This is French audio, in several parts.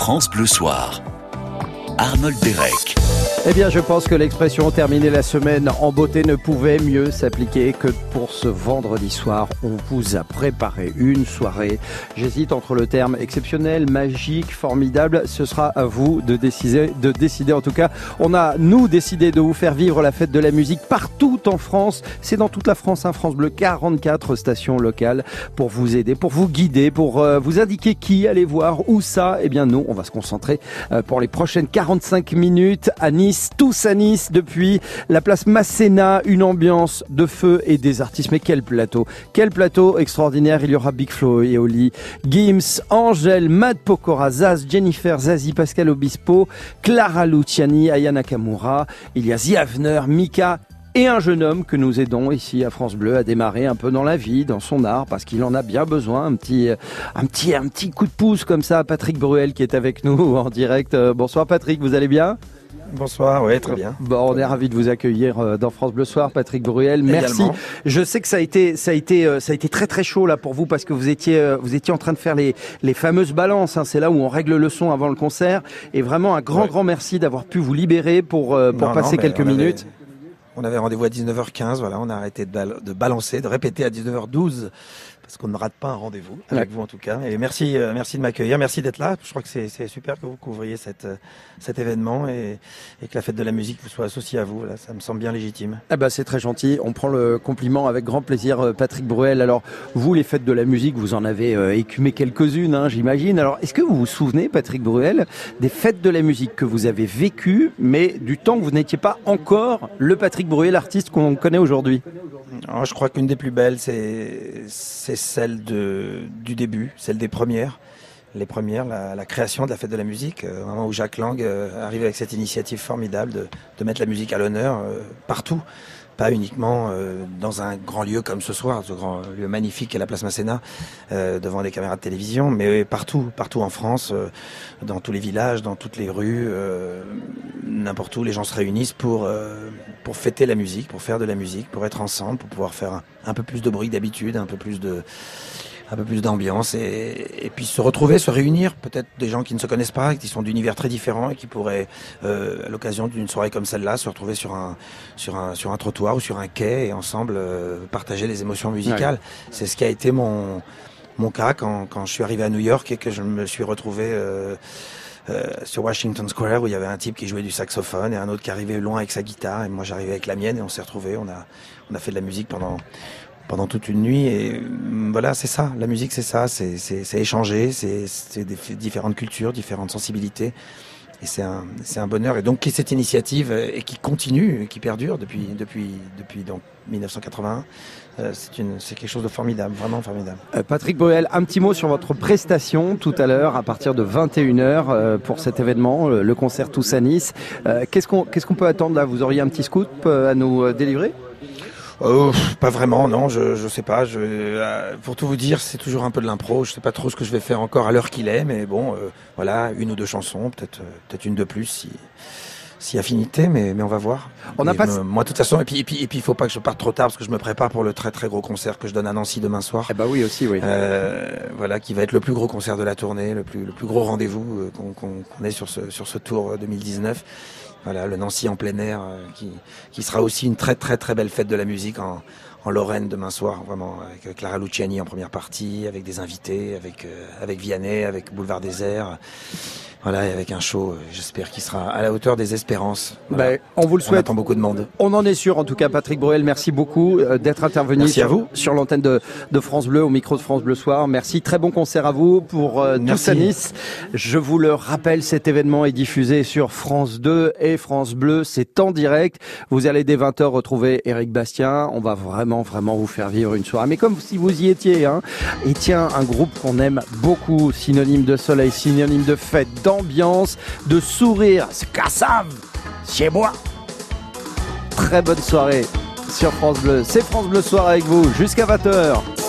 France Bleu Soir. Arnold Derek. Eh bien, je pense que l'expression terminer la semaine en beauté ne pouvait mieux s'appliquer que pour ce vendredi soir. On vous a préparé une soirée. J'hésite entre le terme exceptionnel, magique, formidable. Ce sera à vous de décider, de décider. En tout cas, on a, nous, décidé de vous faire vivre la fête de la musique partout en France. C'est dans toute la France, hein, France Bleu, 44 stations locales pour vous aider, pour vous guider, pour euh, vous indiquer qui aller voir, où ça. Eh bien, nous, on va se concentrer euh, pour les prochaines 45 minutes à Nice tous à Nice depuis la place Masséna, une ambiance de feu et des artistes. Mais quel plateau, quel plateau extraordinaire. Il y aura Big Flo et Oli, Gims, Angèle, Matt Pokora, Zaz, Jennifer, Zazie, Pascal Obispo, Clara Luciani, Aya Nakamura. Il y a Ziavner, Mika et un jeune homme que nous aidons ici à France Bleu à démarrer un peu dans la vie, dans son art, parce qu'il en a bien besoin. Un petit, un petit, un petit coup de pouce comme ça. Patrick Bruel qui est avec nous en direct. Euh, bonsoir Patrick, vous allez bien? Bonsoir, oui, très bien. Bon, on est ravi de vous accueillir euh, dans France Bleu Soir, Patrick Bruel. Merci. Je sais que ça a été, ça a été, euh, ça a été très très chaud là pour vous parce que vous étiez, vous étiez en train de faire les, les fameuses balances. Hein. C'est là où on règle le son avant le concert. Et vraiment un grand grand merci d'avoir pu vous libérer pour pour passer quelques minutes. On avait rendez-vous à 19h15. Voilà, on a arrêté de, balancer, de répéter à 19h12 parce qu'on ne rate pas un rendez-vous avec vous en tout cas. Et merci, euh, merci de m'accueillir, merci d'être là. Je crois que c'est super que vous couvriez cette, euh, cet événement et, et, que la fête de la musique vous soit associée à vous. Là, ça me semble bien légitime. Eh ben, c'est très gentil. On prend le compliment avec grand plaisir, euh, Patrick Bruel. Alors, vous, les fêtes de la musique, vous en avez écumé quelques-unes, hein, j'imagine. Alors, est-ce que vous vous souvenez, Patrick Bruel, des fêtes de la musique que vous avez vécues, mais du temps que vous n'étiez pas encore le Patrick Bruel, artiste qu'on connaît aujourd'hui? Je crois qu'une des plus belles, c'est celle du début, celle des premières. Les premières, la, création de la fête de la musique, euh, au moment où Jacques Lang euh, arrive avec cette initiative formidable de, de mettre la musique à l'honneur euh, partout pas uniquement euh, dans un grand lieu comme ce soir, ce grand lieu magnifique est la place Masséna, euh, devant des caméras de télévision, mais partout, partout en France, euh, dans tous les villages, dans toutes les rues, n'importe où, les gens se réunissent pour pour fêter la musique, pour faire de la musique, pour être ensemble, pour pouvoir faire un, un peu plus de bruit d'habitude, un peu plus de un peu plus d'ambiance et, et, puis se retrouver, se réunir, peut-être des gens qui ne se connaissent pas, qui sont d'univers très différents et qui pourraient, euh, à l'occasion d'une soirée comme celle-là, se retrouver sur un, sur un, sur un trottoir ou sur un quai et ensemble euh, partager les émotions musicales. Ouais. C'est ce qui a été mon, mon cas quand, quand je suis arrivé à New York et que je me suis retrouvé euh, euh, sur Washington Square où il y avait un type qui jouait du saxophone et un autre qui arrivait loin avec sa guitare et moi j'arrivais avec la mienne et on s'est retrouvés. On a, on a fait de la musique pendant pendant toute une nuit. Et mm, voilà, c'est ça. La musique, c'est ça. C'est échanger. C'est différentes cultures, différentes sensibilités. Et c'est un, un bonheur. Et donc, cette initiative euh, et qui continue, qui perdure depuis, depuis, depuis donc 1981, euh, c'est quelque chose de formidable, vraiment formidable. Euh, Patrick Boel, un petit mot sur votre prestation tout à l'heure à partir de 21h euh, pour cet événement, le concert Tous à Nice. Qu'est-ce qu'on qu'est-ce qu'on peut attendre là? Vous auriez un petit scoop à nous délivrer? Oh, pas vraiment, non, je, je sais pas. Je, euh, pour tout vous dire, c'est toujours un peu de l'impro. Je sais pas trop ce que je vais faire encore à l'heure qu'il est, mais bon, euh, voilà, une ou deux chansons, peut-être, euh, peut-être une de plus si, si affinité, mais, mais on va voir. On a pas. moi, de toute façon, et puis, et puis, et puis, il faut pas que je parte trop tard parce que je me prépare pour le très très gros concert que je donne à Nancy demain soir. Eh bah oui, aussi, oui. Euh, voilà, qui va être le plus gros concert de la tournée, le plus, le plus gros rendez-vous qu'on qu'on qu ait sur ce, sur ce tour 2019. Voilà, le Nancy en plein air, euh, qui, qui sera aussi une très très très belle fête de la musique en, en Lorraine demain soir, vraiment, avec Clara Luciani en première partie, avec des invités, avec, euh, avec Vianney, avec Boulevard Désert. Voilà, avec un show, j'espère qu'il sera à la hauteur des espérances. Voilà. Ben, on vous le souhaite. On attend beaucoup de monde. On en est sûr, en tout cas, Patrick Bruel. Merci beaucoup euh, d'être intervenu merci sur, à vous. sur l'antenne de, de, France Bleu, au micro de France Bleu Soir. Merci. Très bon concert à vous pour euh, tous à Nice. Je vous le rappelle, cet événement est diffusé sur France 2 et France Bleu. C'est en direct. Vous allez dès 20h retrouver Eric Bastien. On va vraiment, vraiment vous faire vivre une soirée. Mais comme si vous y étiez, hein. Et tiens, un groupe qu'on aime beaucoup, synonyme de soleil, synonyme de fête, d'ambiance de sourire. C'est Kassav chez moi. Très bonne soirée sur France Bleu. C'est France Bleu Soir avec vous jusqu'à 20h.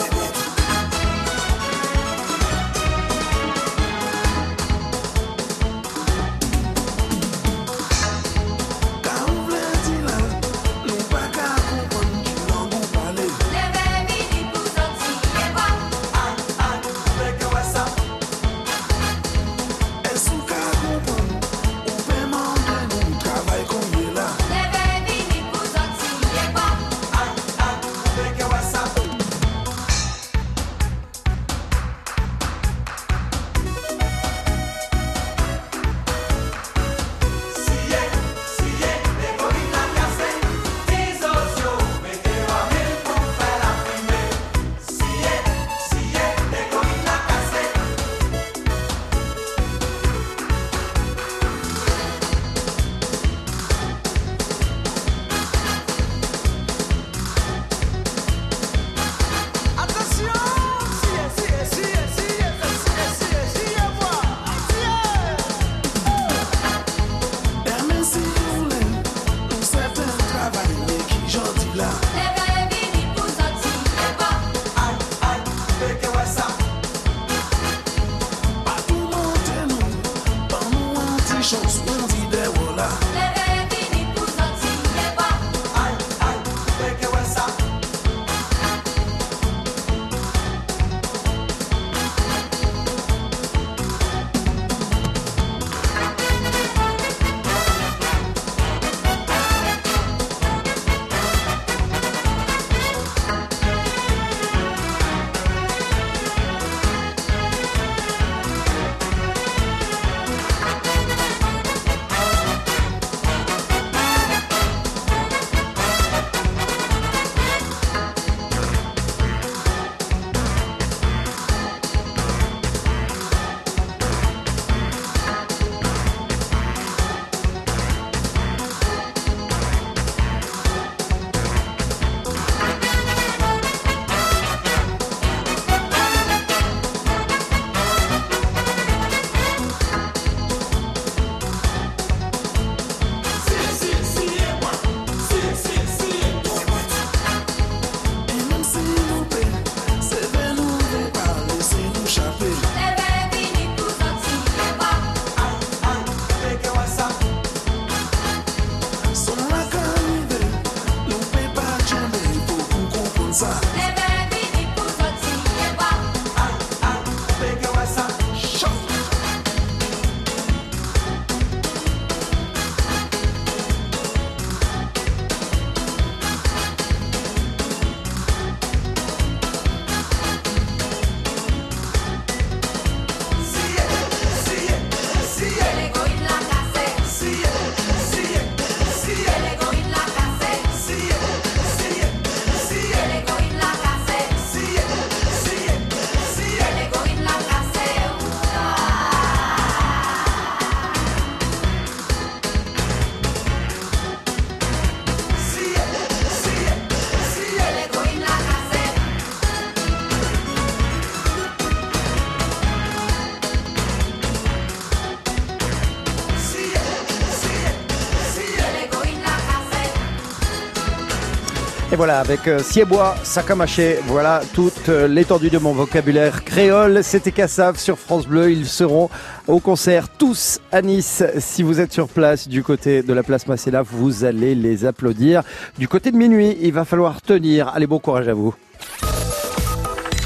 Voilà, avec euh, Siebois, Sakamaché, voilà toute euh, l'étendue de mon vocabulaire créole. C'était Cassav sur France Bleu. Ils seront au concert tous à Nice. Si vous êtes sur place du côté de la place Masséna, vous allez les applaudir. Du côté de minuit, il va falloir tenir. Allez, bon courage à vous.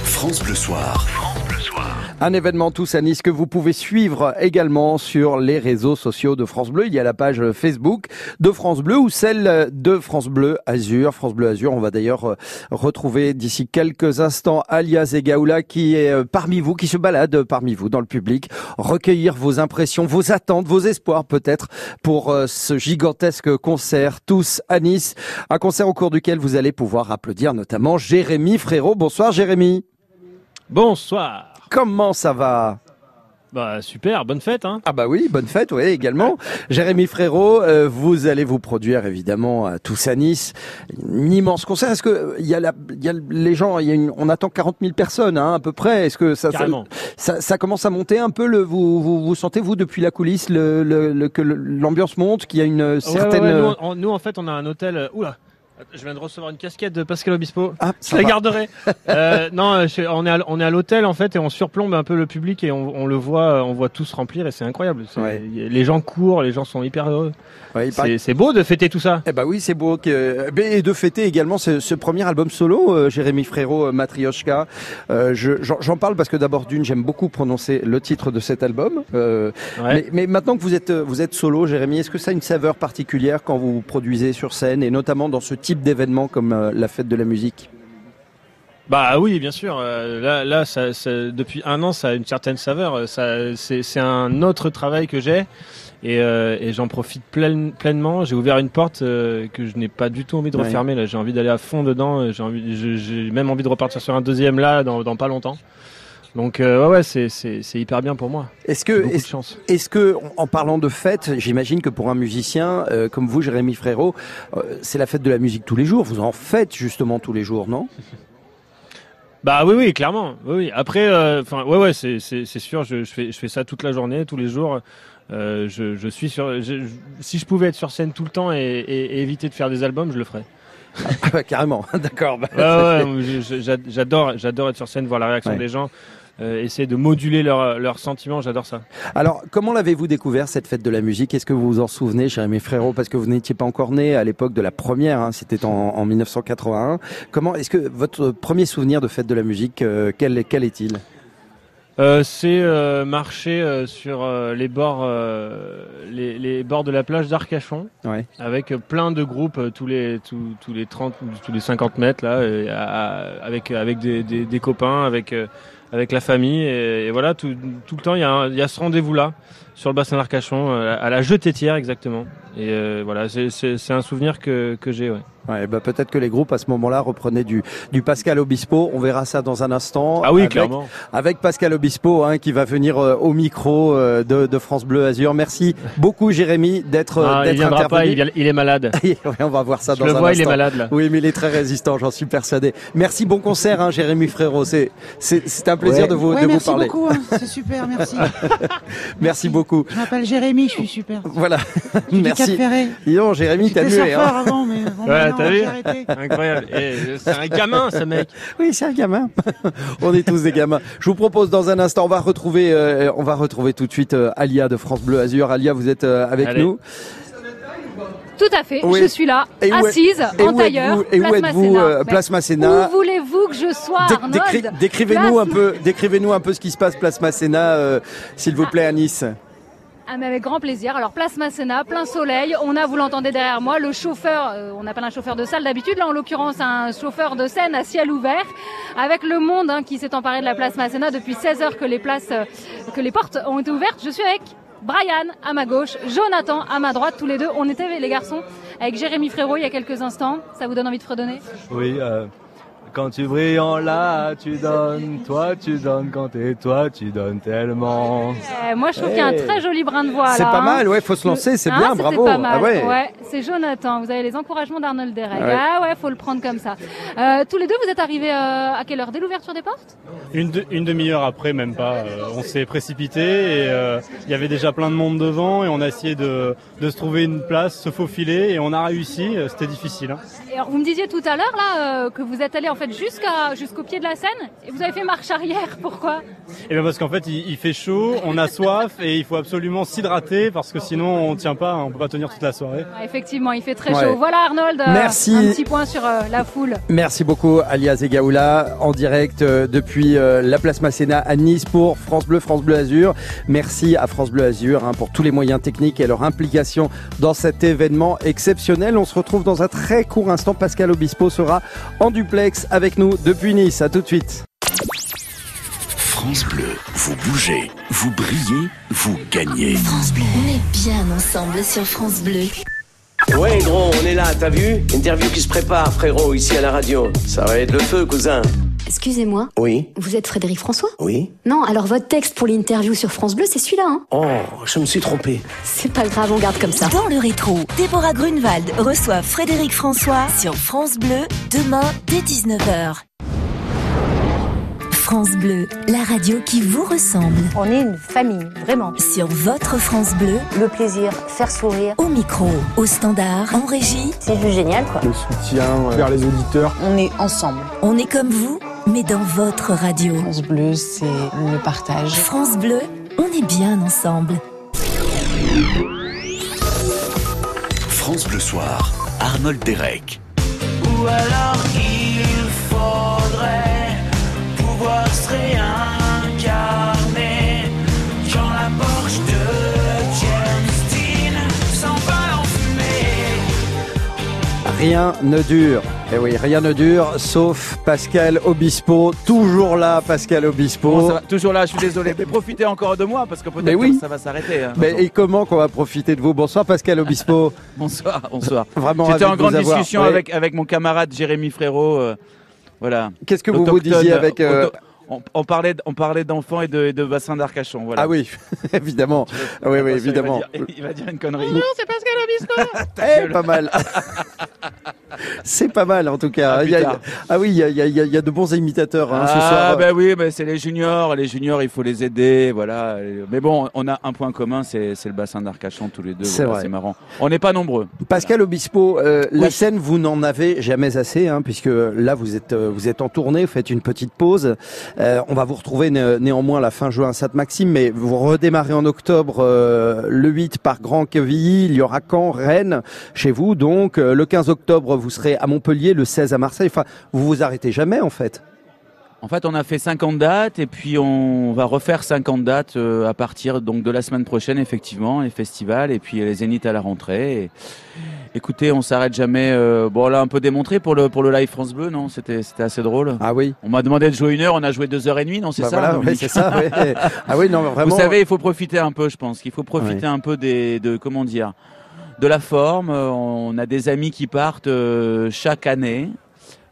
France Bleu Soir. Un événement tous à Nice que vous pouvez suivre également sur les réseaux sociaux de France Bleu. Il y a la page Facebook de France Bleu ou celle de France Bleu Azur. France Bleu Azur, on va d'ailleurs euh, retrouver d'ici quelques instants Alias Egaoula qui est euh, parmi vous, qui se balade parmi vous dans le public, recueillir vos impressions, vos attentes, vos espoirs peut-être pour euh, ce gigantesque concert tous à Nice. Un concert au cours duquel vous allez pouvoir applaudir notamment Jérémy Frérot. Bonsoir Jérémy. Bonsoir. Comment ça va Bah super, bonne fête hein. Ah bah oui, bonne fête, oui également. Jérémy Frérot, euh, vous allez vous produire évidemment à tous à Nice, un immense concert. Est-ce que il y a, la, il y a les gens, il y a une, on attend 40 000 personnes hein, à peu près. Est-ce que ça, ça, ça, ça commence à monter un peu le, vous, vous, vous sentez vous depuis la coulisse le, le, le- que l'ambiance monte, qu'il y a une Ouais, ouais, certaine. ouais, nous, en- nous, en fait on a un hôtel. euh, Oula, je viens de recevoir une casquette de Pascal Obispo. Ah, Je la va. garderai. Euh, non, euh, je- on est à, on est à l'hôtel en fait et on surplombe un peu le public et on, on le voit, euh, on voit tous remplir et c'est incroyable. Ouais. Les gens courent, les gens sont hyper heureux. Ouais, il paraît- C'est beau de fêter tout ça. Eh ben oui, c'est beau. Que... Et de fêter également ce, ce premier album solo, euh, Jérémy Frérot, Matrioshka. Euh, je- J'en parle parce que d'abord d'une, j'aime beaucoup prononcer le titre de cet album. Ouais. mais, mais maintenant que vous êtes, vous êtes solo, Jérémy, est-ce que ça a une saveur particulière quand vous produisez sur scène et notamment dans ce type d'événement comme euh, la fête de la musique Bah oui, bien sûr. Euh, là, là, ça, ça- depuis un an, ça a une certaine saveur. Euh, Ça, c'est, un autre travail que j'ai et, euh, et j'en profite pleine- pleinement. J'ai ouvert une porte euh, que je n'ai pas du tout envie de Ouais. refermer. Là, j'ai envie d'aller à fond dedans. J'ai même envie de repartir sur un deuxième là dans, dans pas longtemps. Donc euh, ouais, ouais, c'est, c'est, c'est hyper bien pour moi. Est-ce que, est-ce chance. est-ce que, en parlant de fête, j'imagine que pour un musicien euh, comme vous, Jérémy Frérot, euh, c'est la fête de la musique tous les jours. Vous en faites justement tous les jours, non? Bah oui, oui, clairement. Oui, oui. Après, euh, enfin, ouais, ouais, c'est, sûr. Je, je fais, je fais ça toute la journée, tous les jours. Euh, je, je suis sur. je- je- si je pouvais être sur scène tout le temps et, et- et éviter de faire des albums, je le ferais. Ah bah, Carrément, d'accord. bah, Ouais, ouais, j'adore, j'adore être sur scène, voir la réaction Ouais. des gens, euh, essayer de moduler leurs leurs sentiments. J'adore ça. Alors, comment l'avez-vous découvert cette fête de la musique? Est-ce que vous vous en souvenez, Jérémy Frérot Parce que vous n'étiez pas encore né à l'époque de la première, hein, c'était en, en 1981. Comment Est-ce que votre premier souvenir de fête de la musique, euh, quel, quel est-il? Euh, c'est euh, marcher euh, sur les bords, les, les bords de la plage d'Arcachon. Ouais. avec plein de groupes tous les tous, tous les 30 ou tous les 50 mètres là à- avec avec des, des, des copains avec avec la famille. Et, voilà tout, tout le temps il y y a ce rendez-vous là sur le bassin d'Arcachon euh, à la jetetière exactement et euh, voilà c'est c'est c'est un souvenir que que j'ai ouais. Ouais, bah peut-être que les groupes à ce moment-là reprenaient du, du Pascal Obispo. On verra ça dans un instant. ah oui avec, clairement Avec Pascal Obispo, hein, qui va venir euh, au micro euh, de, de France Bleu Azur. Merci beaucoup, Jérémy, d'être Ah, il d'être viendra pas il, vient- il est malade Ouais, on va voir ça je dans le un vois il est instant. malade là Oui, mais il est très résistant, j'en suis persuadé. Merci, bon concert, hein, Jérémy Frérot. C'est, c'est, c'est un plaisir Ouais. de vous, Ouais, de vous merci parler. beaucoup, hein. c'est super, merci. Merci beaucoup. Je m'appelle Jérémy, je suis super. Voilà. Merci. Donc, Jérémy, t'as mué, hein. avant, mais bon, t'as vu incroyable euh, c'est un gamin ce mec Oui, c'est un gamin. on est tous des gamins. Je vous propose dans un instant, on va retrouver, euh, on va retrouver tout de suite euh, Alia de France Bleu Azur. Alia, vous êtes euh, avec Allez. nous. Tout à fait, Oui. je suis là, Et où est- assise, Et en où tailleur, et où place Masséna. euh, place Masséna Où voulez-vous que je sois, Dé- Arnold décri- Décrivez-nous un peu, décrivez-nous un peu ce qui se passe place Masséna, euh, s'il vous plaît, à Nice. Ah, mais avec grand plaisir. Alors, place Masséna, plein soleil. On a, vous l'entendez derrière moi, le chauffeur, euh, on appelle un chauffeur de salle d'habitude, là en l'occurrence un chauffeur de scène à ciel ouvert, avec le monde hein, qui s'est emparé de la place Masséna depuis 16 heures que les places, euh, que les portes ont été ouvertes. Je suis avec Brian à ma gauche, Jonathan à ma droite, tous les deux. On était les garçons avec Jérémy Frérot il y a quelques instants. Ça vous donne envie de fredonner? Oui, euh, quand tu brilles en là, tu donnes, toi tu donnes quand t'es toi, tu donnes tellement. Eh, moi, je trouve qu'il y a un Hey. très joli brin de voix. C'est pas hein. mal, ouais, faut se lancer, c'est Hein, bien, bravo. Pas mal. Ah ouais. c'est Jonathan. Vous avez les encouragements d'Arnold Derek. Ouais. Ah ouais, faut le prendre comme ça. Euh, tous les deux, vous êtes arrivés euh, à quelle heure? Dès l'ouverture des portes? Une, de- une demi-heure après, même pas. euh, on s'est précipité et euh, il y avait déjà plein de monde devant et on a essayé de, de se trouver une place, se faufiler et on a réussi. C'était difficile. hein. Et alors, vous me disiez tout à l'heure là euh, que vous êtes allé en fait jusqu'à jusqu'au pied de la scène et vous avez fait marche arrière. Pourquoi? Et bien parce qu'en fait il, il fait chaud, on a soif et il faut absolument s'hydrater parce que sinon on tient pas, on peut pas tenir toute la soirée. Ah, Effectivement, il fait très Ouais. chaud. Voilà Arnold. euh, Merci. Un petit point sur euh, la foule. Merci beaucoup Alias Egaoula en direct euh, depuis euh, la place Masséna à Nice pour France Bleu, France Bleu Azur. Merci à France Bleu Azur hein, pour tous les moyens techniques et leur implication dans cet événement exceptionnel. On se retrouve dans un très court instant. Pascal Obispo sera en duplex avec nous depuis Nice. À tout de suite. France Bleu, vous bougez, vous brillez, vous gagnez. France Bleu. On est bien ensemble sur France Bleu. Ouais gros, on est là, t'as vu? Interview qui se prépare frérot, ici à la radio. Ça va être le feu cousin. Excusez-moi, Oui, vous êtes Frédéric François? Oui. Non, alors votre texte pour l'interview sur France Bleu, c'est celui-là, hein Oh, je me suis trompé. C'est pas grave, on garde comme ça. Dans le rétro, Déborah Grunewald reçoit Frédéric François sur France Bleu demain dès 19h. France Bleu, la radio qui vous ressemble. On est une famille, vraiment. Sur votre France Bleu, Le plaisir, faire sourire. au micro, au standard, en régie, C'est juste génial, quoi. Le soutien vers les auditeurs. On est ensemble. on est comme vous, mais dans votre radio. France Bleu, c'est le partage. France Bleu, on est bien ensemble. France Bleu Soir, Arnold Derek. Ou alors il faudrait pouvoir se réincarner quand la Porsche de James Dean s'envole en fumée. Rien ne dure. Eh oui, rien ne dure, sauf Pascal Obispo. Toujours là, Pascal Obispo. Bon, ça va, toujours là, je suis désolé. Mais profitez encore de moi parce que peut-être oui. que ça va s'arrêter. hein. Mais et comment qu'on va profiter de vous? Bonsoir Pascal Obispo. Bonsoir, bonsoir. Vraiment J'étais en de grande vous discussion Ouais. avec, avec mon camarade Jérémy Frérot. euh, voilà. Qu'est-ce que vous vous disiez avec, euh, auto- on, on parlait, on parlait d'enfants et de, et de bassins d'Arcachon. Voilà. Ah oui, évidemment. Oui, oui, évidemment. Il va dire, il va dire une connerie. c'est Pascal Obispo Eh, pas mal. C'est pas mal en tout cas. Ah, Il y a- ah oui, il y a, il y a- de bons imitateurs hein, ce ah soir. ben oui, mais c'est les juniors. Les juniors, il faut les aider, voilà. Mais bon, on a un point commun, c'est c'est le bassin d'Arcachon tous les deux. C'est voilà, vrai. C'est marrant. On n'est pas nombreux. Pascal Obispo, euh, la scène, vous n'en avez jamais assez, hein, puisque là, vous êtes, euh, vous êtes en tournée, vous faites une petite pause. Euh, on va vous retrouver né- néanmoins la fin juin à Sainte-Maxime, mais vous redémarrez en octobre euh, le 8 par Grand Quevilly, il y aura Caen, Rennes, chez vous. Donc, euh, le 15 octobre, vous serez à Montpellier, le 16 à Marseille. Enfin, vous vous arrêtez jamais, en fait. En fait, on a fait 50 dates et puis on va refaire 50 dates euh, à partir donc de la semaine prochaine, effectivement, les festivals et puis les zéniths à la rentrée. Et, écoutez, on s'arrête jamais. euh, bon, là, un peu démontré pour le pour le live France Bleu, non? C'était c'était assez drôle. Ah oui. On m'a demandé de jouer une heure, on a joué deux heures et demie, non? C'est Bah ça voilà, ouais, c'est ça. ouais. Ah oui, non, vraiment. Vous savez, il faut profiter un peu, je pense qu'il faut profiter un peu des, de, comment dire, de la forme. Euh, On a des amis qui partent euh, chaque année.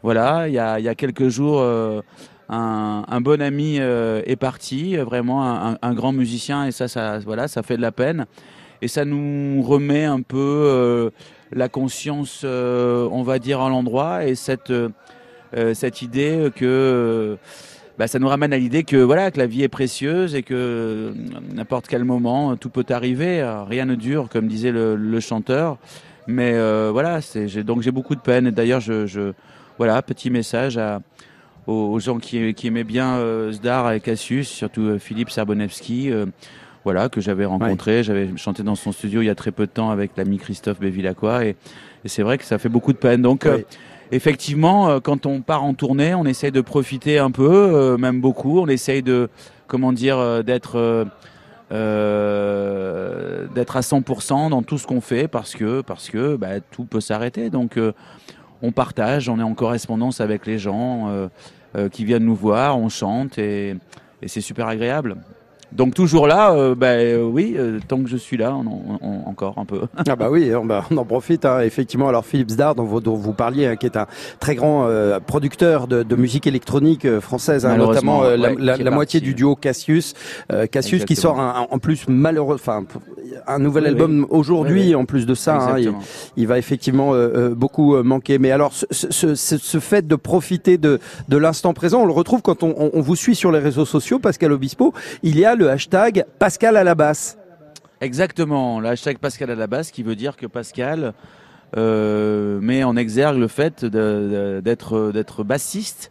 Voilà, il y a, il y a quelques jours, euh, un, bon ami est parti, vraiment un, un grand musicien, et ça, ça, voilà, ça fait de la peine. Et ça nous remet un peu la conscience, on va dire, à l'endroit, et cette, cette idée que bah, ça nous ramène à l'idée que voilà que la vie est précieuse et que euh, n'importe quel moment euh, tout peut arriver. Alors, rien ne dure, comme disait le, le chanteur. Mais euh, voilà, c'est j'ai- donc j'ai beaucoup de peine. D'ailleurs, je, je voilà petit message à aux, aux gens qui, qui aimaient bien euh, Zdar et Cassius, surtout euh, Philippe Sarbonevski. euh, voilà, que j'avais rencontré, j'avais chanté dans son studio il y a très peu de temps avec l'ami Christophe Bévilacqua et, et c'est vrai que ça fait beaucoup de peine. Donc, euh. Effectivement, euh, quand on part en tournée, on essaye de profiter un peu, euh, même beaucoup. On essaye de, comment dire, euh, d'être à 100% dans tout ce qu'on fait parce que parce que bah, tout peut s'arrêter. Donc, on partage, on est en correspondance avec les gens qui viennent nous voir, on chante et c'est super agréable. Donc toujours là, euh, bah, euh, oui, euh, tant que je suis là, on, on- on- encore un peu. Ah bah oui, on, bah, on en profite hein, effectivement. Alors Philippe Zdar, dont vous, dont vous parliez, hein, qui est un très grand euh, producteur de, de musique électronique euh, française, hein, notamment la, moitié du duo Cassius, euh, Cassius qui sort un- un- en plus malheureux, enfin un nouvel Oui, album oui. aujourd'hui. Oui. En plus de ça, hein, il, il va effectivement beaucoup manquer. Mais alors, ce, ce, ce- ce fait de profiter de, de l'instant présent, on le retrouve quand on vous suit sur les réseaux sociaux, Pascal Obispo. Il y a le hashtag Pascal à la basse. Exactement, le hashtag Pascal à la basse qui veut dire que Pascal euh, met en exergue le fait d'être d'être bassiste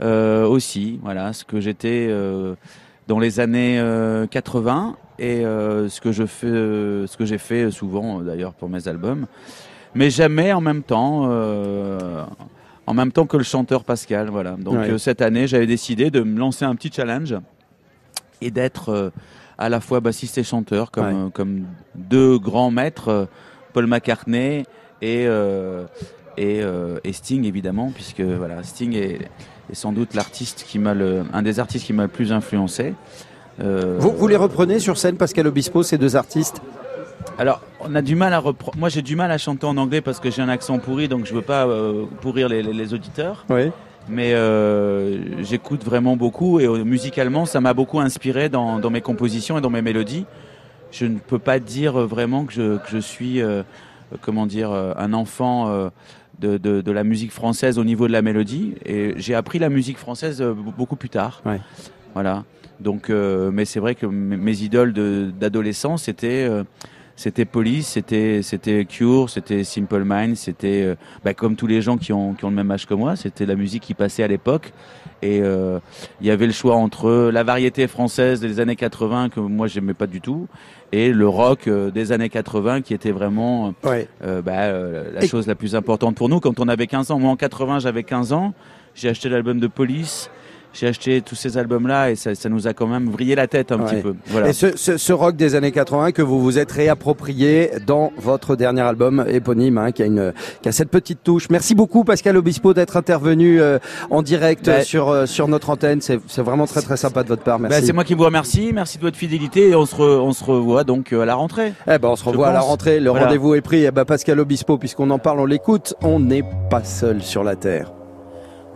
euh, aussi, voilà, ce que j'étais euh, dans les années euh, 80 et euh, ce que je fais, ce que j'ai fait souvent d'ailleurs pour mes albums, mais jamais en même temps. euh, en même temps que le chanteur Pascal, voilà. Donc Ouais. euh, cette année, j'avais décidé de me lancer un petit challenge et d'être euh, à la fois bassiste et chanteur, comme, Ouais. euh, comme deux grands maîtres, euh, Paul McCartney et, euh, et, euh, et Sting, évidemment, puisque voilà, Sting est, est sans doute l'artiste qui m'a le, un des artistes qui m'a le plus influencé. Euh, Vous, vous les reprenez sur scène, Pascal Obispo, ces deux artistes? Alors, on a du mal à reprendre. Moi, j'ai du mal à chanter en anglais parce que j'ai un accent pourri, donc je veux pas pourrir les, les- les auditeurs. Oui. Mais euh, j'écoute vraiment beaucoup et euh, musicalement, ça m'a beaucoup inspiré dans, dans mes compositions et dans mes mélodies. Je ne peux pas dire vraiment que je, que je suis, euh, comment dire, euh, un enfant euh, de, de, de la musique française au niveau de la mélodie. Et j'ai appris la musique française beaucoup plus tard. Ouais. Voilà. Donc, euh, mais c'est vrai que mes mes idoles d'adolescence, c'était euh, c'était Police, c'était c'était Cure, c'était Simple Minds, c'était euh, bah, comme tous les gens qui ont qui ont le même âge que moi, c'était la musique qui passait à l'époque. Et euh, il y avait le choix entre la variété française des années 80 que moi j'aimais pas du tout et le rock euh, des années 80 qui était vraiment Ouais. bah, la Et- chose la plus importante pour nous quand on avait 15 ans. Moi en 80 j'avais 15 ans, j'ai acheté l'album de Police, j'ai acheté tous ces albums-là et ça, ça nous a quand même vrillé la tête un Ouais. petit peu. Voilà. Et ce, ce, ce rock des années 80 que vous vous êtes réapproprié dans votre dernier album éponyme, hein, qui, a une, qui a cette petite touche. Merci beaucoup Pascal Obispo d'être intervenu euh, en direct Bah, sur, euh, sur notre antenne. C'est vraiment très très sympa de votre part. Merci. Bah, c'est moi qui vous remercie, merci de votre fidélité et on se, re- on se revoit donc euh, à la rentrée. Eh ben, on se revoit à la rentrée. Le Voilà. rendez-vous est pris. Eh ben, Pascal Obispo, puisqu'on en parle, on l'écoute. On n'est pas seul sur la terre.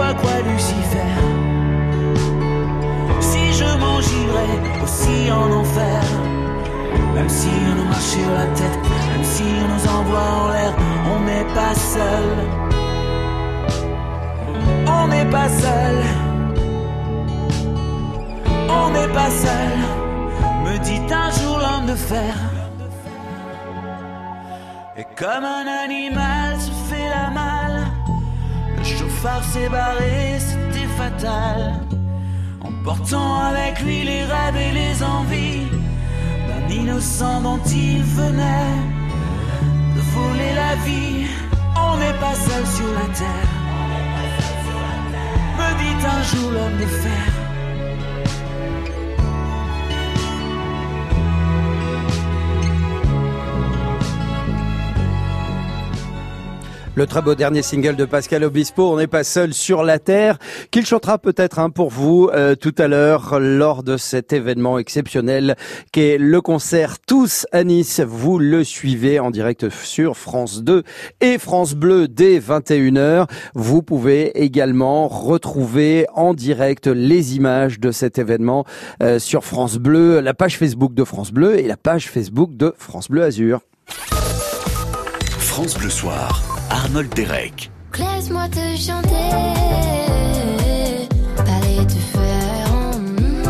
Croix Lucifer? Si je m'engirais aussi en enfer. Même si on nous marche sur la tête, même si on nous envoie en l'air, on n'est pas seul. On n'est pas seul. On n'est pas seul. Me dit un jour l'homme de fer. Et comme un animal chauffard s'est barré, c'était fatal. Emportant avec lui les rêves et les envies d'un innocent dont il venait de voler la vie. On n'est pas seul sur la terre. Me dit un jour l'homme de fer. Le très beau dernier single de Pascal Obispo, On n'est pas seul sur la terre, qu'il chantera peut-être hein, pour vous euh, tout à l'heure lors de cet événement exceptionnel qu'est le concert Tous à Nice. Vous le suivez en direct sur France 2 et France Bleu dès 21h. Vous pouvez également retrouver en direct les images de cet événement euh, sur France Bleu, la page Facebook de France Bleu et la page Facebook de France Bleu Azur. France Bleu Soir, Arnold Derek. Laisse-moi te chanter, parler fer. mm,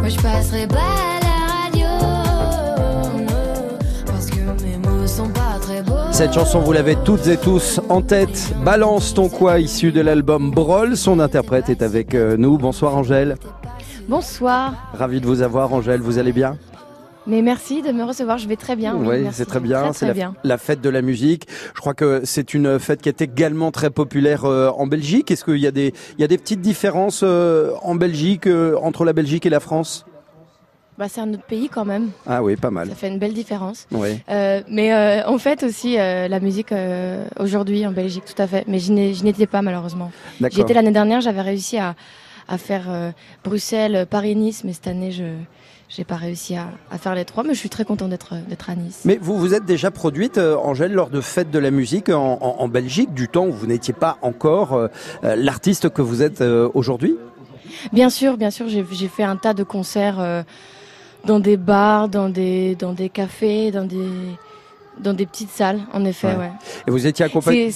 Moi je passerai pas à la radio, parce que mes mots sont pas très beaux. Cette chanson, vous l'avez toutes et tous en tête. Balance ton quoi, issu de l'album Brol. Son interprète est avec euh, nous. Bonsoir Angèle. Bonsoir, Ravi de vous avoir Angèle, vous allez bien? Mais merci de me recevoir, je vais très bien. oui, c'est très bien. C'est la, fête de la musique. Je crois que c'est une fête qui est également très populaire euh, en Belgique. Est-ce qu'il y a des, il y a des petites différences euh, en Belgique euh, entre la Belgique et la France? Bah, c'est un autre pays quand même, Ah oui, pas mal. ça fait une belle différence. Oui. Euh, mais euh, on fête aussi euh, la musique aujourd'hui en Belgique, tout à fait. Mais je n'étais pas malheureusement. D'accord. J'y étais l'année dernière, j'avais réussi à, à faire Bruxelles, Paris-Nice, mais cette année je j'ai pas réussi à, à faire les trois. Mais je suis très content d'être d'être à Nice. Mais vous vous êtes déjà produite, euh, Angèle, lors de fêtes de la musique en, en- en Belgique, du temps où vous n'étiez pas encore euh, euh, l'artiste que vous êtes euh, aujourd'hui? Bien sûr, bien sûr, j'ai fait un tas de concerts dans des bars, dans des dans des cafés, dans des dans des petites salles, en effet, Ouais. ouais. Et vous étiez accompagné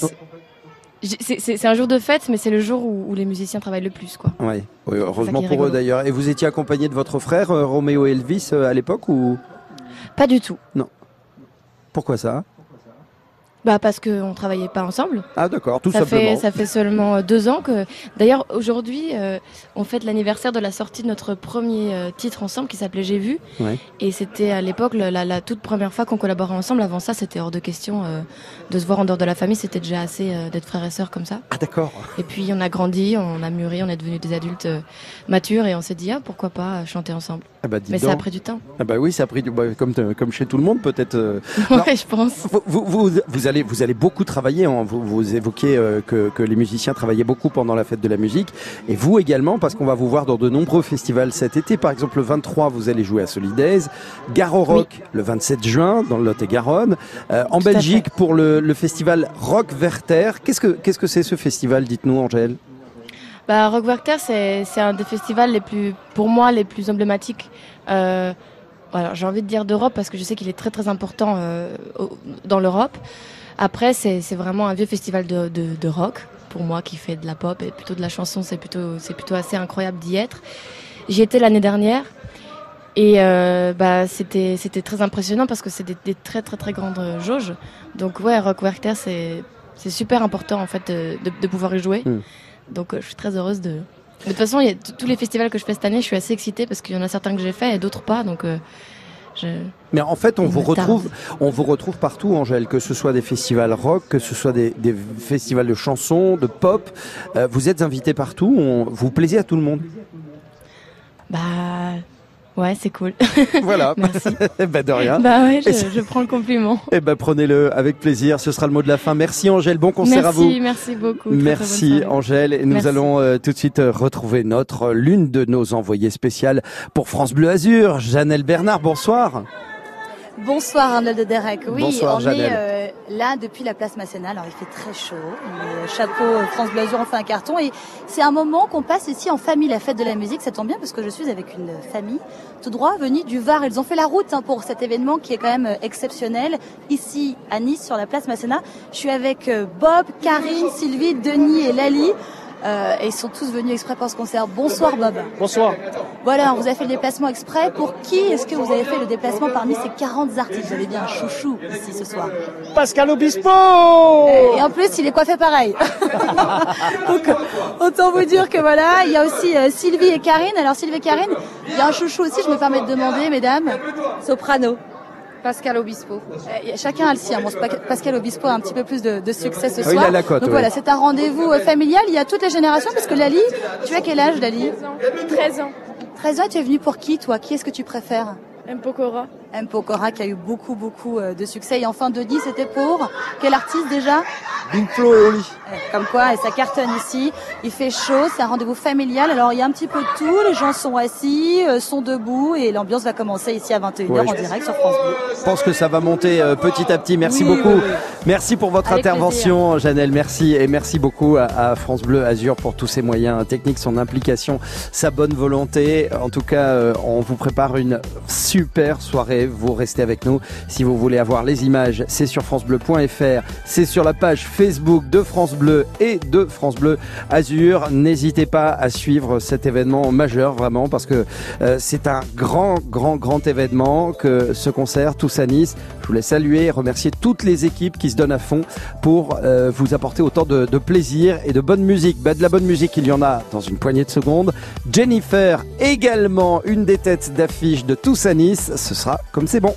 C'est- un jour de fête, mais c'est le jour où, où les musiciens travaillent le plus, quoi. Ouais. Oui, heureusement pour eux d'ailleurs. Et vous étiez accompagné de votre frère, euh, Roméo Elvis, euh, à l'époque ou? Pas du tout. Non. Pourquoi ça? Bah parce qu'on travaillait pas ensemble. Ah d'accord, tout ça simplement. fait ça fait seulement euh, deux ans que. D'ailleurs aujourd'hui, euh, on fête l'anniversaire de la sortie de notre premier euh, titre ensemble qui s'appelait J'ai vu. Ouais. Et c'était à l'époque la, toute première fois qu'on collaborait ensemble. Avant ça, c'était hors de question euh, de se voir en dehors de la famille. C'était déjà assez d'être frères et sœurs comme ça. Ah d'accord. Et puis on a grandi, on a mûri, on est devenus des adultes matures et on s'est dit ah pourquoi pas chanter ensemble. Ah bah, Mais ça a pris du temps. Ah bah oui, ça a pris du bah, comme comme chez tout le monde peut-être. Ouais, je pense. Vous, vous, vous, vous allez vous allez beaucoup travailler. hein. Vous, vous évoquiez euh, que, que les musiciens travaillaient beaucoup pendant la fête de la musique et vous également parce qu'on va vous voir dans de nombreux festivals cet été. Par exemple, le 23, vous allez jouer à Solidaise, Garo Rock le 27 juin dans le Lot-et-Garonne, Euh, en Tout Belgique pour le, le festival Rock Werther. Qu'est-ce que qu'est-ce que c'est ce festival Dites-nous, Angèle? Bah, Rock Werther, c'est un des festivals les plus, pour moi, les plus emblématiques. Euh, j'ai envie de dire d'Europe parce que je sais qu'il est très très important euh, dans l'Europe. Après, c'est vraiment un vieux festival de, de, de rock pour moi qui fait de la pop et plutôt de la chanson. C'est plutôt c'est plutôt assez incroyable d'y être. J'y étais l'année dernière et euh, bah c'était c'était très impressionnant parce que c'est des, des très très très grandes euh, jauges. Donc ouais, Rock Werther, c'est c'est super important en fait de, de, pouvoir y jouer. Mm. Donc euh, je suis très heureuse de. De toute façon, y a tous les festivals que je fais cette année, je suis assez excitée parce qu'il y en a certains que j'ai fait et d'autres pas. Donc euh, je. Mais en fait, on vous retrouve, on vous retrouve partout, Angèle, que ce soit des festivals rock, que ce soit des, des festivals de chansons, de pop. Euh, vous êtes invité partout. on- vous plaisez à tout le monde? Bah. Ouais, c'est cool. Voilà. Merci. bah de rien. Bah ouais, je, je prends le compliment. Eh ben prenez-le avec plaisir. Ce sera le mot de la fin. Merci Angèle. Bon concert à vous. Merci, merci beaucoup. Très, très bonne Merci. Angèle. Et nous Merci. allons euh, tout de suite euh, retrouver notre euh, l'une de nos envoyées spéciales pour France Bleu Azur, Janelle Bernard. Bonsoir. Bonsoir Arnold de Derek. Oui, Bonsoir, on Janelle. est euh, là depuis la place Masséna. Alors il fait très chaud. Le chapeau euh, France Bleu Azur, on fait un carton et c'est un moment qu'on passe ici en famille, la fête de la musique. Ça tombe bien parce que je suis avec une famille tout droit venue du Var. Ils ont fait la route hein, pour cet événement qui est quand même euh, exceptionnel ici à Nice sur la place Masséna. Je suis avec euh, Bob, Karine, Sylvie, Denis et Lali. Euh, et ils sont tous venus exprès pour ce concert. Bonsoir Bob. Bonsoir. Voilà, on vous a fait le déplacement exprès. Pour qui est-ce que vous avez fait le déplacement parmi ces 40 artistes? Vous avez bien un chouchou ici ce soir. Pascal Obispo Et en plus, il est coiffé pareil. Donc, autant vous dire que voilà, il y a aussi euh, Sylvie et Karine. Alors Sylvie et Karine, il y a un chouchou aussi, je me permets de demander, mesdames. Soprano. Pascal Obispo. Euh, chacun a le sien. Bon, Pascal Obispo a un petit peu plus de, de succès ce Ah, soir. il a la cote, Donc ouais. voilà, c'est un rendez-vous euh, familial. Il y a toutes les générations parce que Lali, tu as quel âge Lali? 13 ans. 13 ans, tu es venu pour qui toi? Qui est-ce que tu préfères? M. Pokora. M. Pokora qui a eu beaucoup beaucoup euh, de succès. Et enfin Denis, c'était pour quel artiste déjà? Et Oli. Comme quoi, et ça cartonne ici. Il fait chaud, c'est un rendez-vous familial. Alors il y a un petit peu de tout. Les gens sont assis, euh, sont debout et l'ambiance va commencer ici à 21h Ouais, en direct sur France Bleu. Je pense que ça va monter euh, petit à petit. Merci Oui, beaucoup. oui, oui. Merci pour votre Avec intervention, Janelle. Merci et merci beaucoup à, à France Bleu Azur pour tous ses moyens techniques, son implication, sa bonne volonté. En tout cas, euh, on vous prépare une super soirée. Vous restez avec nous. Si vous voulez avoir les images, c'est sur francebleu.fr. C'est sur la page Facebook de France Bleu et de France Bleu Azur. N'hésitez pas à suivre cet événement majeur vraiment parce que euh, c'est un grand, grand, grand événement que ce concert tous à Nice. Je voulais saluer et remercier toutes les équipes qui se donnent à fond pour euh, vous apporter autant de, plaisir et de bonne musique. Bah, de la bonne musique, il y en a dans une poignée de secondes. Jennifer, également une des têtes d'affiche de tous à Nice. Ce sera comme c'est bon.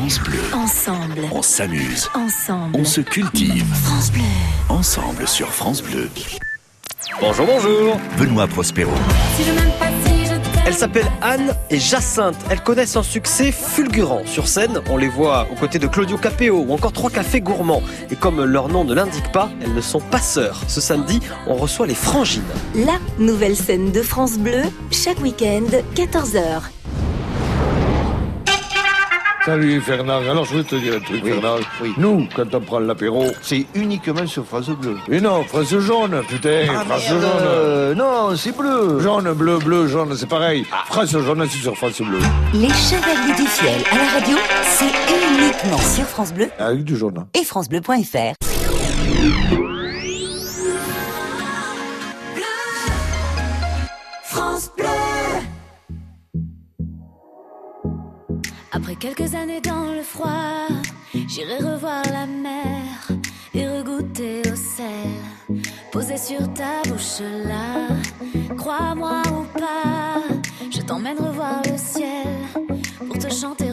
France Bleu. Ensemble. On s'amuse. Ensemble. On se cultive. France Bleu. Ensemble sur France Bleu. Bonjour, bonjour. Benoît Prospero. Elle s'appelle Anne et Jacinthe. Elles connaissent un succès fulgurant. Sur scène, on les voit aux côtés de Claudio Capéo ou encore trois cafés gourmands. Et comme leur nom ne l'indique pas, elles ne sont pas sœurs. Ce samedi, on reçoit les frangines. La nouvelle scène de France Bleu, chaque week-end, 14h. Salut Fernand, alors je veux te dire un truc Fernand. Nous, quand on prend l'apéro, c'est uniquement sur France Bleu. Mais non, France jaune, putain, Ah, France merde. jaune. non, c'est bleu. Jaune, bleu, bleu, jaune, c'est pareil. France jaune, c'est sur France Bleu. Les Chevaliers du Fiel à la radio, c'est uniquement sur France Bleu Avec du jaune. et francebleu.fr. quelques années dans le froid, j'irai revoir la mer et regoûter au sel. Posé sur ta bouche là, crois-moi ou pas, je t'emmène revoir le ciel pour te chanter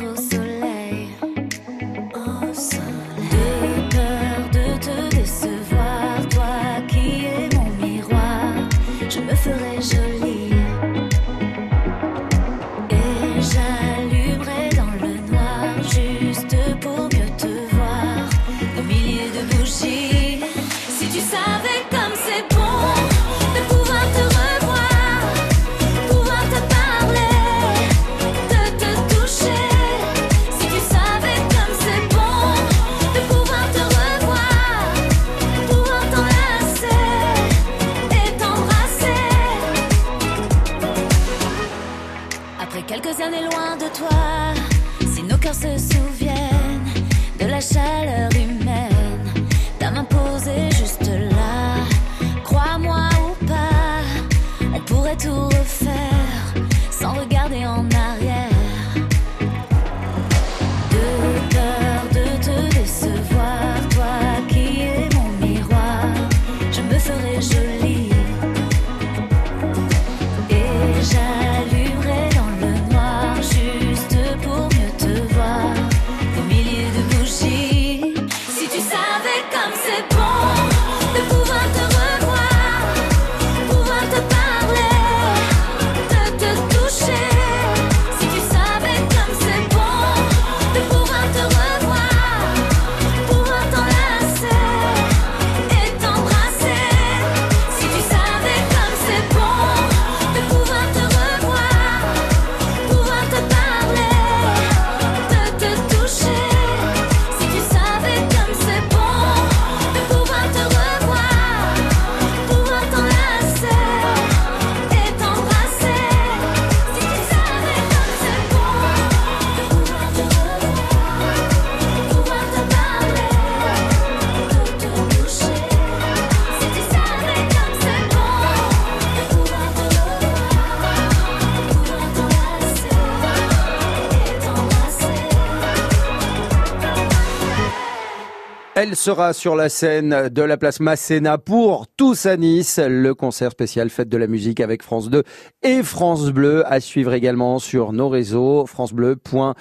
sera sur la scène de la place Masséna pour tous à Nice, le concert spécial Fête de la musique avec France 2 et France Bleu à suivre également sur nos réseaux francebleu.fr.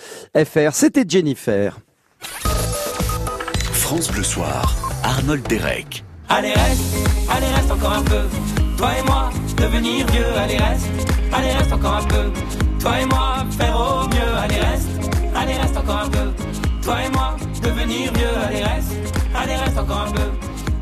C'était Jennifer. France Bleu Soir, Arnold Derek. Allez reste, allez reste encore un peu. Toi et moi, devenir vieux. Allez reste, allez reste encore un peu. Toi et moi, faire au mieux. Allez reste, allez reste encore un peu. Toi et moi, devenir vieux. Allez reste, allez reste encore un peu.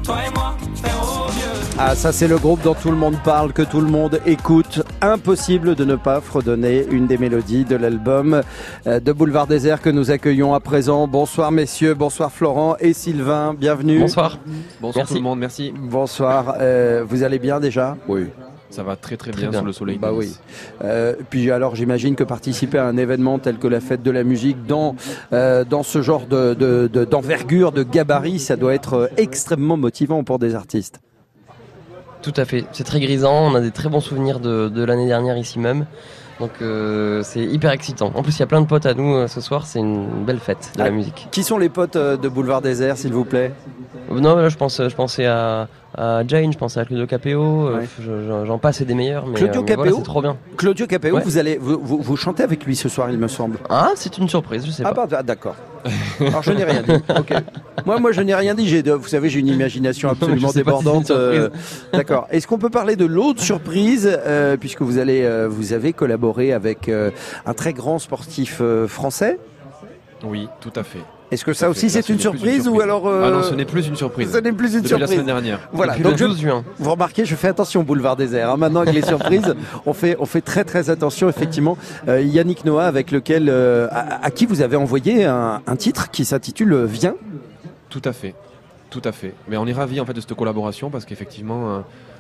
Toi et moi, faire au mieux. Ah, ça c'est le groupe dont tout le monde parle, que tout le monde écoute. Impossible de ne pas fredonner une des mélodies de l'album euh, de Boulevard Désert que nous accueillons à présent. Bonsoir messieurs, bonsoir Florent et Sylvain, bienvenue. Bonsoir. Bonsoir Merci. tout le monde, merci. Bonsoir, euh, vous allez bien déjà? Oui. Ça va très très, Très bien, bien. sous le soleil. Bah oui. Euh, puis alors j'imagine que participer à un événement tel que la fête de la musique dans euh, dans ce genre de de- de- d'envergure, de, gabarit, ça doit être euh, extrêmement motivant pour des artistes. Tout à fait. C'est très grisant. On a des très bons souvenirs de, de l'année dernière ici même. Donc euh, c'est hyper excitant. En plus, il y a plein de potes à nous euh, ce soir. C'est une belle fête de Ah. la musique. Qui sont les potes euh, de Boulevard Désert, s'il vous plaît? Non, là, je pense, je pensais à, à Jane, je pensais à Claudio Capéo. Ouais. j'en- passe et des meilleurs. Mais, Claudio voilà, Capéo c'est trop bien. Claudio Capéo, Ouais. vous allez vous, vous, vous chantez avec lui ce soir, il me semble. Ah, c'est une surprise. Je sais Ah pas. ah, d'accord. Alors je n'ai rien dit. Ok. Moi moi je n'ai rien dit. J'ai de- vous savez j'ai une imagination absolument si débordante. surprise. euh, d'accord. Est-ce qu'on peut parler de l'autre surprise euh, puisque vous allez euh, vous avez collaboré avec euh, un très grand sportif euh, français? Oui, tout à fait. Est-ce que ça aussi c'est une surprise, ou alors euh, Ah non, ce n'est plus une surprise. Ce n'est plus une Depuis surprise. la semaine dernière. Voilà. Depuis donc le je- 12 juin. Vous remarquez, je fais attention au boulevard désert. hein. Maintenant avec les surprises, on fait on fait très très attention effectivement. Euh, Yannick Noah avec lequel euh, à, à qui vous avez envoyé un, un titre qui s'intitule euh, Viens. Tout à fait. Tout à fait. Mais on est ravis en fait de cette collaboration parce qu'effectivement, euh,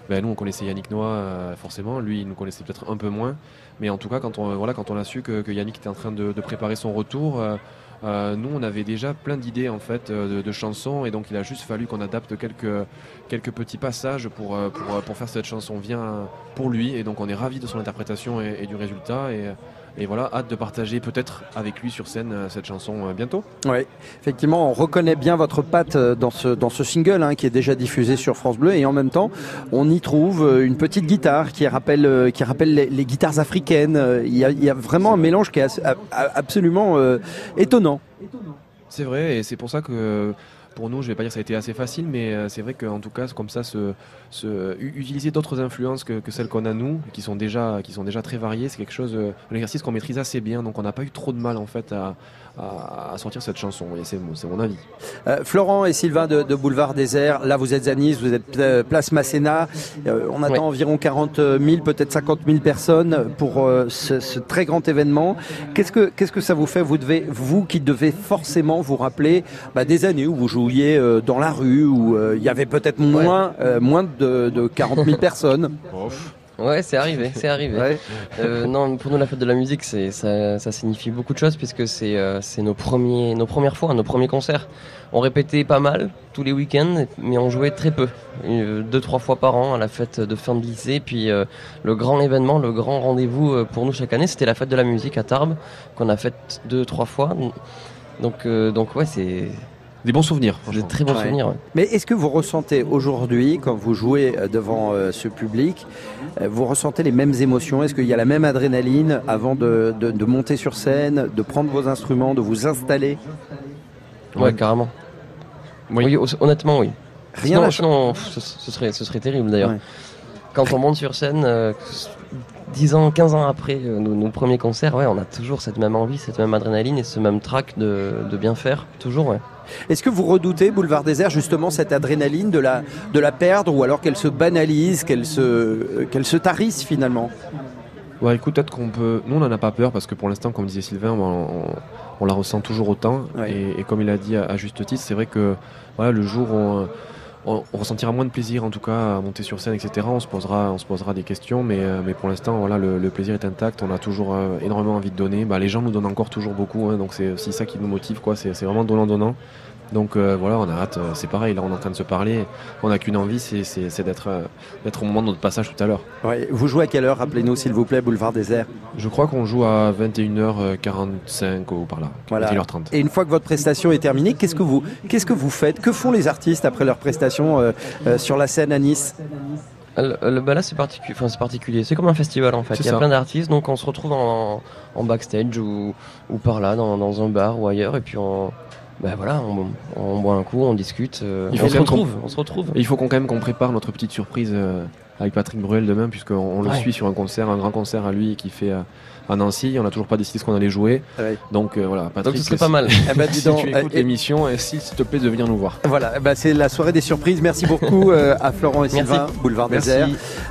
ben, nous on connaissait Yannick Noah euh, forcément, lui il nous connaissait peut-être un peu moins. Mais en tout cas, quand on, voilà, quand on a su que, que Yannick était en train de, de préparer son retour, euh, nous on avait déjà plein d'idées en fait euh, de, de chansons et donc il a juste fallu qu'on adapte quelques, quelques petits passages pour, euh, pour, euh, pour faire cette chanson Viens pour lui. Et donc on est ravis de son interprétation et, et du résultat. Et, et voilà, hâte de partager peut-être avec lui sur scène euh, cette chanson euh, bientôt. Oui, effectivement, on reconnaît bien votre patte euh, dans ce, dans ce single hein, qui est déjà diffusé sur France Bleu et en même temps, on y trouve une petite guitare qui rappelle, qui rappelle les, les guitares africaines. Il y, a, il y a vraiment un mélange qui est absolument euh, étonnant. C'est vrai, et c'est pour ça que pour nous, je vais pas dire que ça a été assez facile, mais euh, c'est vrai qu'en tout cas, comme ça, se, se- u- utiliser d'autres influences que, que celles qu'on a nous, qui sont déjà, qui sont déjà très variées, c'est quelque chose, euh, un exercice qu'on maîtrise assez bien, donc on n'a pas eu trop de mal en fait à, sortir cette chanson. Et c'est mon, avis. Euh, Florent et Sylvain de, de Boulevard Désert, là vous êtes à Nice, vous êtes place Masséna. Euh, on attend Ouais. environ 40 000, peut-être 50 000 personnes pour euh, ce, ce très grand événement. Qu'est-ce que qu'est-ce que ça vous fait? Vous devez, vous qui devez forcément vous rappeler bah, des années où vous euh, dans la rue, où euh, il y avait peut-être moins euh, moins de, de 40 000 personnes. Ouais, c'est arrivé, c'est arrivé. Ouais. Euh, non, pour nous, la fête de la musique, c'est ça, ça signifie beaucoup de choses puisque c'est euh, c'est nos premiers, nos premières fois, nos premiers concerts. On répétait pas mal tous les week-ends, mais on jouait très peu, Euh, deux trois fois par an à la fête de fin de lycée. Puis euh, le grand événement, le grand rendez-vous euh, pour nous chaque année, c'était la fête de la musique à Tarbes qu'on a faite deux trois fois. Donc euh, donc ouais, c'est Des bons souvenirs. des très bons Ouais. souvenirs. ouais. Mais est-ce que vous ressentez aujourd'hui, quand vous jouez euh, devant euh, ce public, euh, vous ressentez les mêmes émotions? Est-ce qu'il y a la même adrénaline avant de, de- de monter sur scène, de prendre vos instruments, de vous installer? Ouais, carrément. Oui, hon- honnêtement, oui. Rien Sinon, n'a sinon, pff, ce, ce serait, ce serait terrible d'ailleurs. Ouais. Quand on monte sur scène, euh, 10 ans, 15 ans après euh, nos, nos premiers concerts, ouais, on a toujours cette même envie, cette même adrénaline et ce même trac de, de bien faire. Toujours, ouais. Est-ce que vous redoutez, Boulevard Désert, justement cette adrénaline de la, de la perdre ou alors qu'elle se banalise, qu'elle se, euh, qu'elle se tarisse finalement? Ouais, écoute, peut-être qu'on peut. Nous, on n'en a pas peur parce que pour l'instant, comme disait Sylvain, on, on- on la ressent toujours autant. Ouais. Et, et comme il a dit à, à juste titre, c'est vrai que voilà, le jour où on, on- ressentira moins de plaisir, en tout cas, à monter sur scène, etc. On se posera, des questions, mais, euh, pour l'instant, voilà, le, plaisir est intact. On a toujours euh, énormément envie de donner. Bah, les gens nous donnent encore toujours beaucoup, hein, donc c'est aussi ça qui nous motive, quoi. C'est c'est vraiment donnant-donnant. Donc euh, voilà, on a hâte, euh, c'est pareil, là on est en train de se parler, on n'a qu'une envie, c'est- c'est c'est d'être euh, d'être au moment de notre passage tout à l'heure. Ouais, vous jouez à quelle heure Rappelez-nous s'il vous plaît, Boulevard Désert. Je crois qu'on joue à 21h45 ou par là, Voilà. 21h30. Et une fois que votre prestation est terminée, qu'est-ce que vous, qu'est-ce que vous faites? Que font les artistes après leur prestation euh, euh, sur la scène à Nice? Le, le- bah là c'est particu- enfin, c'est particulier, c'est comme un festival en fait. Il y a ça. plein d'artistes, donc on se retrouve en, en backstage ou, ou par là, dans, dans un bar ou ailleurs, et puis on, bah voilà, on, on boit un coup, on discute, euh, on se retrouve, on se retrouve. Et il faut qu'on quand même qu'on prépare notre petite surprise euh, avec Patrick Bruel demain, puisqu'on on le Ouais. suit sur un concert, un grand concert à lui qui fait euh, à Nancy. On n'a toujours pas décidé ce qu'on allait jouer. Donc euh, voilà, Patrick. ce serait pas mal. Eh ben, dis si donc, tu écoutes euh, et- l'émission, et s'il te plaît de venir nous voir. Voilà, eh ben, c'est la soirée des surprises. Merci beaucoup euh, à Florent et Merci. Sylvain, Boulevard Merci. Désert,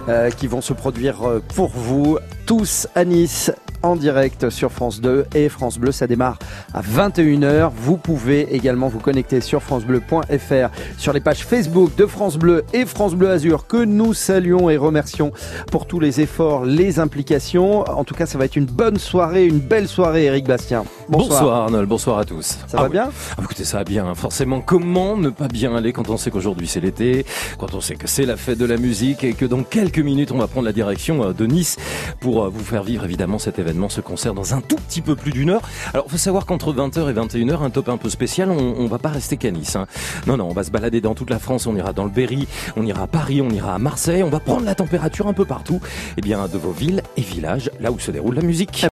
euh, qui vont se produire pour vous tous à Nice en direct sur France 2 et France Bleu. Ça démarre à 21h. Vous pouvez également vous connecter sur francebleu.fr, sur les pages Facebook de France Bleu et France Bleu Azur que nous saluons et remercions pour tous les efforts, les implications. En tout cas, ça va être une bonne soirée, une belle soirée, Eric Bastien. Bonsoir. Arnold, bonsoir à tous. Ça va bien Ah, Écoutez, ça va bien. Forcément, comment ne pas bien aller quand on sait qu'aujourd'hui c'est l'été, quand on sait que c'est la fête de la musique et que dans quelques minutes on va prendre la direction euh, de Nice pour euh, vous faire vivre évidemment cet événement, ce concert dans un tout petit peu plus d'une heure. Alors, faut savoir qu'entre 20h et 21h, un top un peu spécial, on, on va pas rester qu'à Nice. hein. Non, non, on va se balader dans toute la France. On ira dans le Berry, on ira à Paris, on ira à Marseille. On va prendre la température un peu partout, et bien de vos villes et villages, là où se déroule la musique.